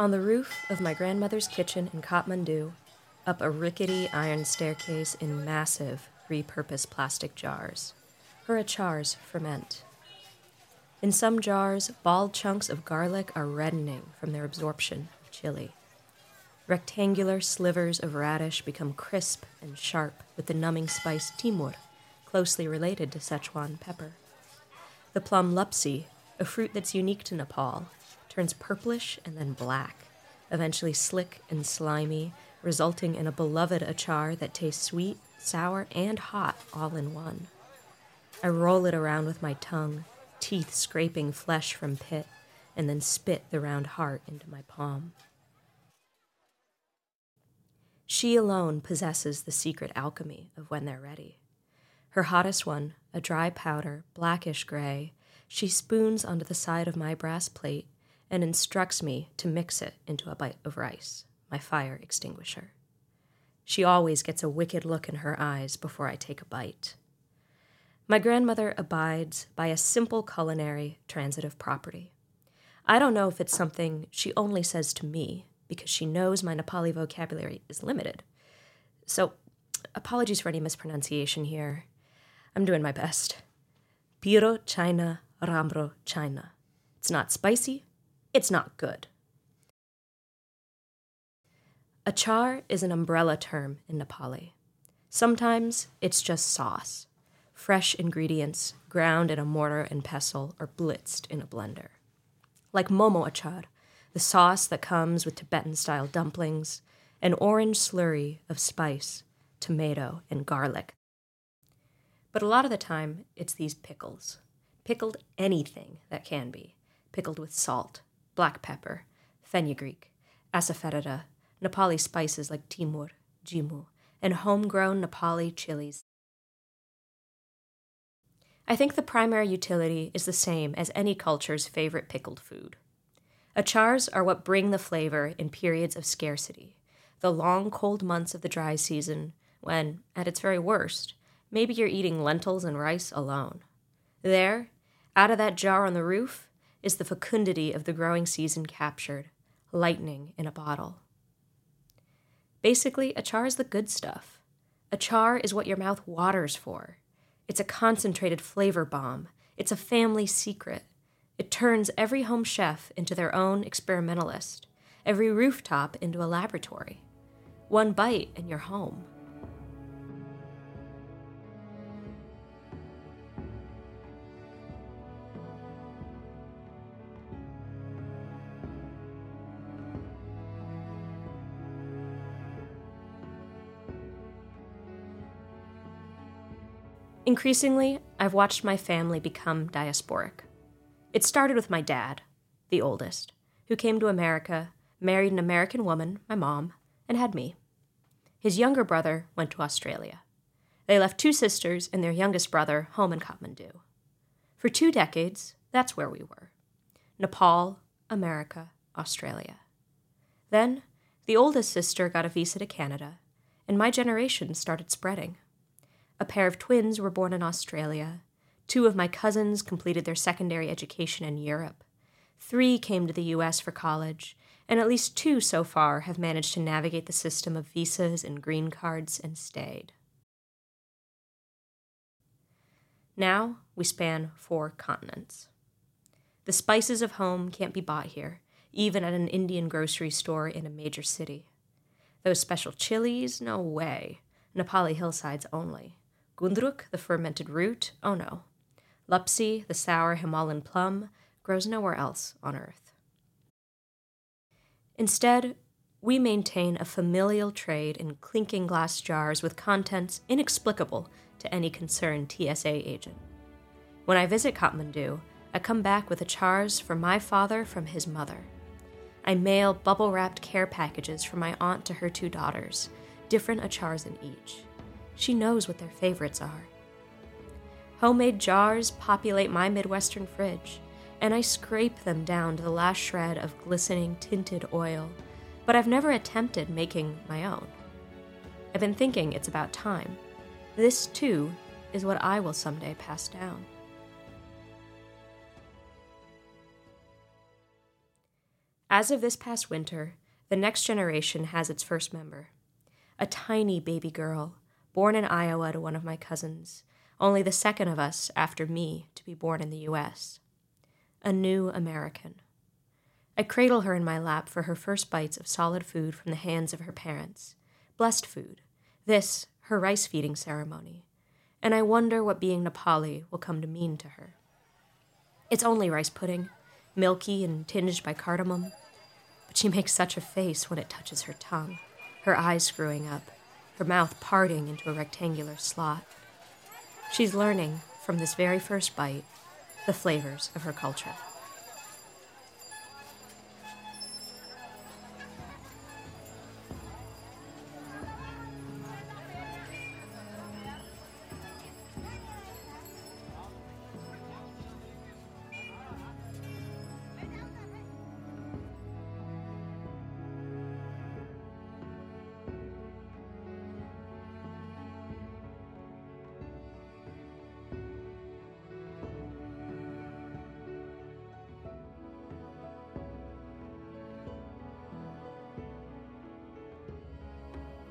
On the roof of my grandmother's kitchen in Kathmandu, up a rickety iron staircase in massive, repurposed plastic jars, her achars ferment. In some jars, bald chunks of garlic are reddening from their absorption of chili. Rectangular slivers of radish become crisp and sharp with the numbing spice timur, closely related to Szechuan pepper. The plum lapsi, a fruit that's unique to Nepal, turns purplish and then black, eventually slick and slimy, resulting in a beloved achar that tastes sweet, sour, and hot all in one. I roll it around with my tongue, teeth scraping flesh from pit, and then spit the round heart into my palm. She alone possesses the secret alchemy of when they're ready. Her hottest one, a dry powder, blackish gray, she spoons onto the side of my brass plate and instructs me to mix it into a bite of rice, my fire extinguisher. She always gets a wicked look in her eyes before I take a bite. My grandmother abides by a simple culinary transitive property. I don't know if it's something she only says to me because she knows my Nepali vocabulary is limited. So, apologies for any mispronunciation here. I'm doing my best. Piro China Ramro China. It's not spicy, it's not good. Achar is an umbrella term in Nepali. Sometimes it's just sauce, fresh ingredients ground in a mortar and pestle or blitzed in a blender. Like momo achar, the sauce that comes with Tibetan style dumplings, an orange slurry of spice, tomato, and garlic. But a lot of the time, it's these pickles. Pickled anything that can be. Pickled with salt, black pepper, fenugreek, asafoetida, Nepali spices like timur, jimu, and homegrown Nepali chilies. I think the primary utility is the same as any culture's favorite pickled food. Achars are what bring the flavor in periods of scarcity, the long cold months of the dry season, when, at its very worst, maybe you're eating lentils and rice alone. There, out of that jar on the roof, is the fecundity of the growing season captured, lightning in a bottle. Basically, achar is the good stuff. Achar is what your mouth waters for. It's a concentrated flavor bomb. It's a family secret. It turns every home chef into their own experimentalist, every rooftop into a laboratory. One bite and you're home. Increasingly, I've watched my family become diasporic. It started with my dad, the oldest, who came to America, married an American woman, my mom, and had me. His younger brother went to Australia. They left two sisters and their youngest brother home in Kathmandu. For two decades, that's where we were Nepal, America, Australia. Then, the oldest sister got a visa to Canada, and my generation started spreading. A pair of twins were born in Australia. Two of my cousins completed their secondary education in Europe. Three came to the US for college, and at least two so far have managed to navigate the system of visas and green cards and stayed. Now we span four continents. The spices of home can't be bought here, even at an Indian grocery store in a major city. Those special chilies? No way. Nepali hillsides only. Gundruk, the fermented root, oh no. Lapsi, the sour Himalayan plum, grows nowhere else on earth. Instead, we maintain a familial trade in clinking glass jars with contents inexplicable to any concerned TSA agent. When I visit Kathmandu, I come back with achars for my father from his mother. I mail bubble wrapped care packages from my aunt to her two daughters, different achars in each. She knows what their favorites are. Homemade jars populate my Midwestern fridge, and I scrape them down to the last shred of glistening tinted oil, but I've never attempted making my own. I've been thinking it's about time. This, too, is what I will someday pass down. As of this past winter, the next generation has its first member. A tiny baby girl, born in Iowa to one of my cousins, only the second of us after me to be born in the U.S. A new American. I cradle her in my lap for her first bites of solid food from the hands of her parents. Blessed food. This, her rice feeding ceremony. And I wonder what being Nepali will come to mean to her. It's only rice pudding, milky and tinged by cardamom. But she makes such a face when it touches her tongue, her eyes screwing up, her mouth parting into a rectangular slot. She's learning, from this very first bite, the flavors of her culture.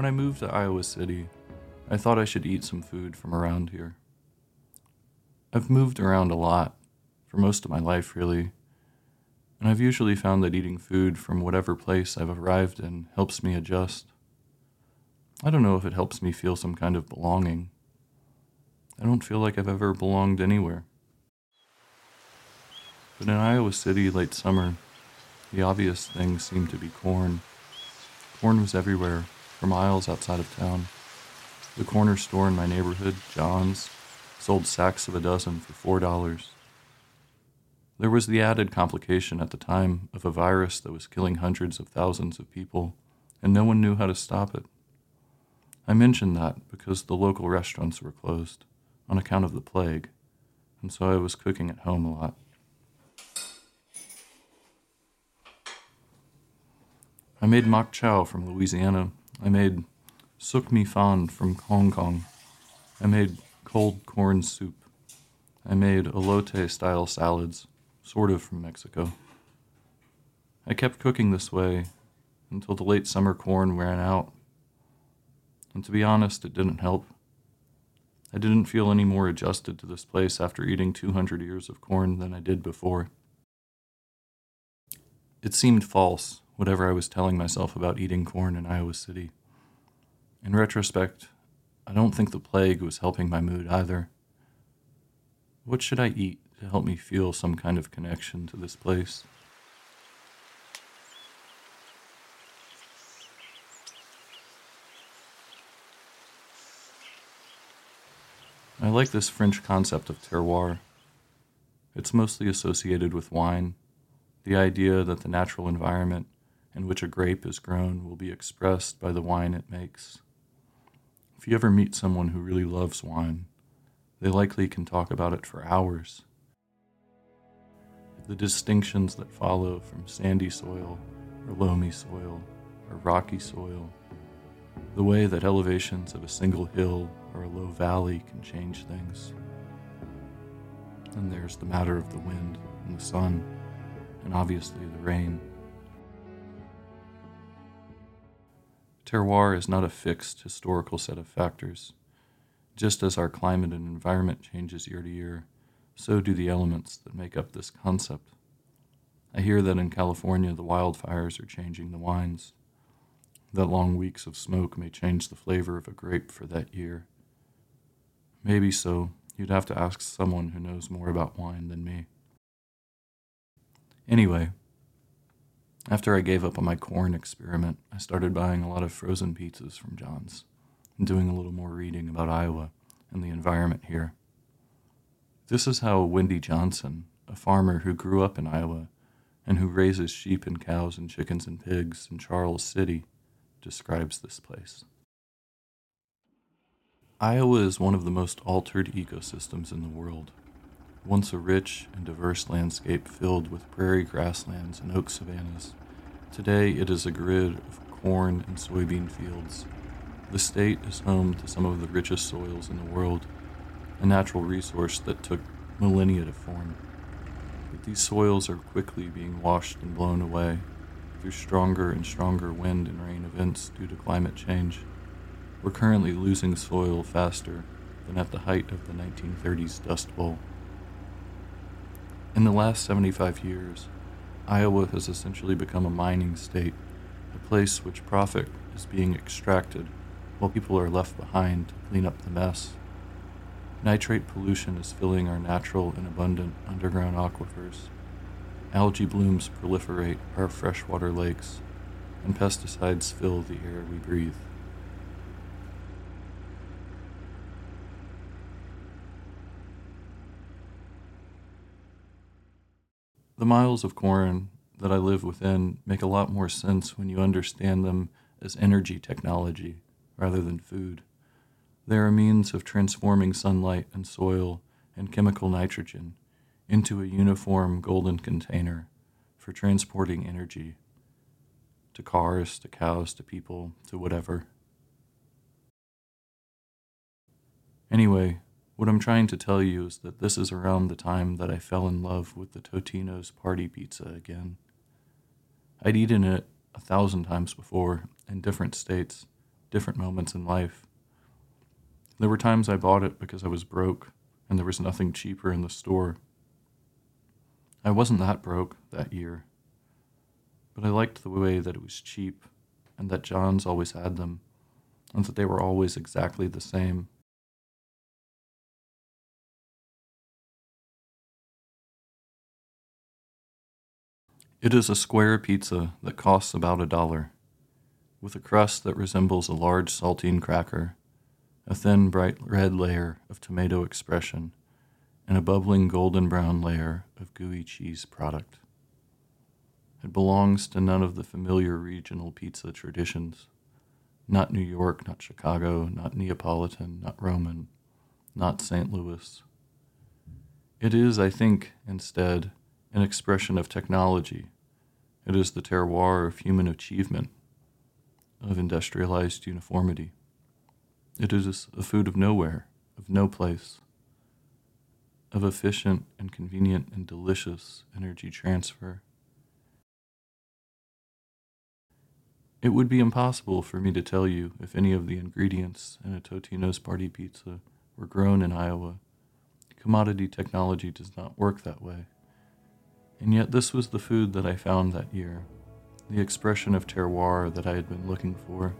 When I moved to Iowa City, I thought I should eat some food from around here. I've moved around a lot, for most of my life, really, and I've usually found that eating food from whatever place I've arrived in helps me adjust. I don't know if it helps me feel some kind of belonging. I don't feel like I've ever belonged anywhere. But in Iowa City late summer, the obvious thing seemed to be corn. Corn was everywhere for miles outside of town. The corner store in my neighborhood, John's, sold sacks of a dozen for four dollars. There was the added complication at the time of a virus that was killing hundreds of thousands of people, and no one knew how to stop it. I mention that because the local restaurants were closed on account of the plague, and so I was cooking at home a lot. I made maque choux from Louisiana I made suk mi fan from Hong Kong. I made cold corn soup. I made elote style salads, sort of from Mexico. I kept cooking this way until the late summer corn ran out. And to be honest, it didn't help. I didn't feel any more adjusted to this place after eating 200 ears of corn than I did before. It seemed false, whatever I was telling myself about eating corn in Iowa City. In retrospect, I don't think the plague was helping my mood either. What should I eat to help me feel some kind of connection to this place? I like this French concept of terroir. It's mostly associated with wine, the idea that the natural environment in which a grape is grown will be expressed by the wine it makes. If you ever meet someone who really loves wine, they likely can talk about it for hours. The distinctions that follow from sandy soil, or loamy soil, or rocky soil, the way that elevations of a single hill or a low valley can change things. And there's the matter of the wind and the sun, and obviously the rain. Terroir is not a fixed historical set of factors. Just as our climate and environment changes year to year, so do the elements that make up this concept. I hear that in California the wildfires are changing the wines, that long weeks of smoke may change the flavor of a grape for that year. Maybe so. You'd have to ask someone who knows more about wine than me. Anyway, after I gave up on my corn experiment, I started buying a lot of frozen pizzas from John's and doing a little more reading about Iowa and the environment here. This is how Wendy Johnson, a farmer who grew up in Iowa and who raises sheep and cows and chickens and pigs in Charles City, describes this place. Iowa is one of the most altered ecosystems in the world once a rich and diverse landscape filled with prairie grasslands and oak savannas. Today it is a grid of corn and soybean fields. The state is home to some of the richest soils in the world, a natural resource that took millennia to form. But these soils are quickly being washed and blown away, through stronger and stronger wind and rain events due to climate change, we're currently losing soil faster than at the height of the 1930s Dust Bowl. In the last 75 years, Iowa has essentially become a mining state, a place which profit is being extracted while people are left behind to clean up the mess. Nitrate pollution is filling our natural and abundant underground aquifers. Algae blooms proliferate our freshwater lakes, and pesticides fill the air we breathe. The miles of corn that I live within make a lot more sense when you understand them as energy technology rather than food. They are a means of transforming sunlight and soil and chemical nitrogen into a uniform golden container for transporting energy to cars, to cows, to people, to whatever. Anyway, what I'm trying to tell you is that this is around the time that I fell in love with the Totino's party pizza again. I'd eaten it a thousand times before, in different states, different moments in life. There were times I bought it because I was broke and there was nothing cheaper in the store. I wasn't that broke that year, but I liked the way that it was cheap and that John's always had them and that they were always exactly the same. It is a square pizza that costs about a dollar, with a crust that resembles a large saltine cracker, a thin bright red layer of tomato expression, and a bubbling golden brown layer of gooey cheese product. It belongs to none of the familiar regional pizza traditions. Not New York, not Chicago, not Neapolitan, not Roman, not St. Louis. It is, I think, instead, an expression of technology. It is the terroir of human achievement, of industrialized uniformity. It is a food of nowhere, of no place, of efficient and convenient and delicious energy transfer. It would be impossible for me to tell you if any of the ingredients in a Totino's party pizza were grown in Iowa. Commodity technology does not work that way. And yet, this was the food that I found that year, the expression of terroir that I had been looking for.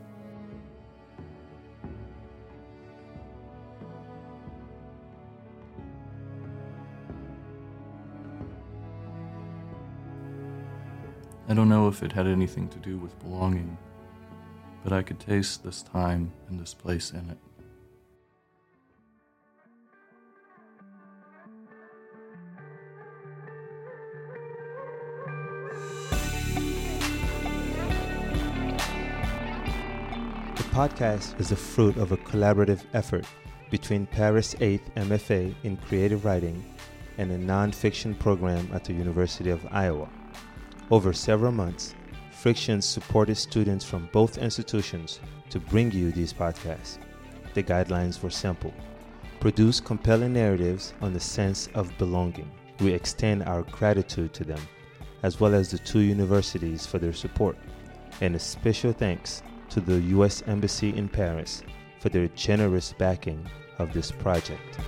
I don't know if it had anything to do with belonging, but I could taste this time and this place in it. Podcast is the fruit of a collaborative effort between Paris 8th MFA in Creative Writing and a nonfiction program at the University of Iowa. Over several months, Frictions supported students from both institutions to bring you these podcasts. The guidelines were simple produce compelling narratives on the sense of belonging. We extend our gratitude to them, as well as the two universities for their support, and a special thanks to the U.S. Embassy in Paris for their generous backing of this project.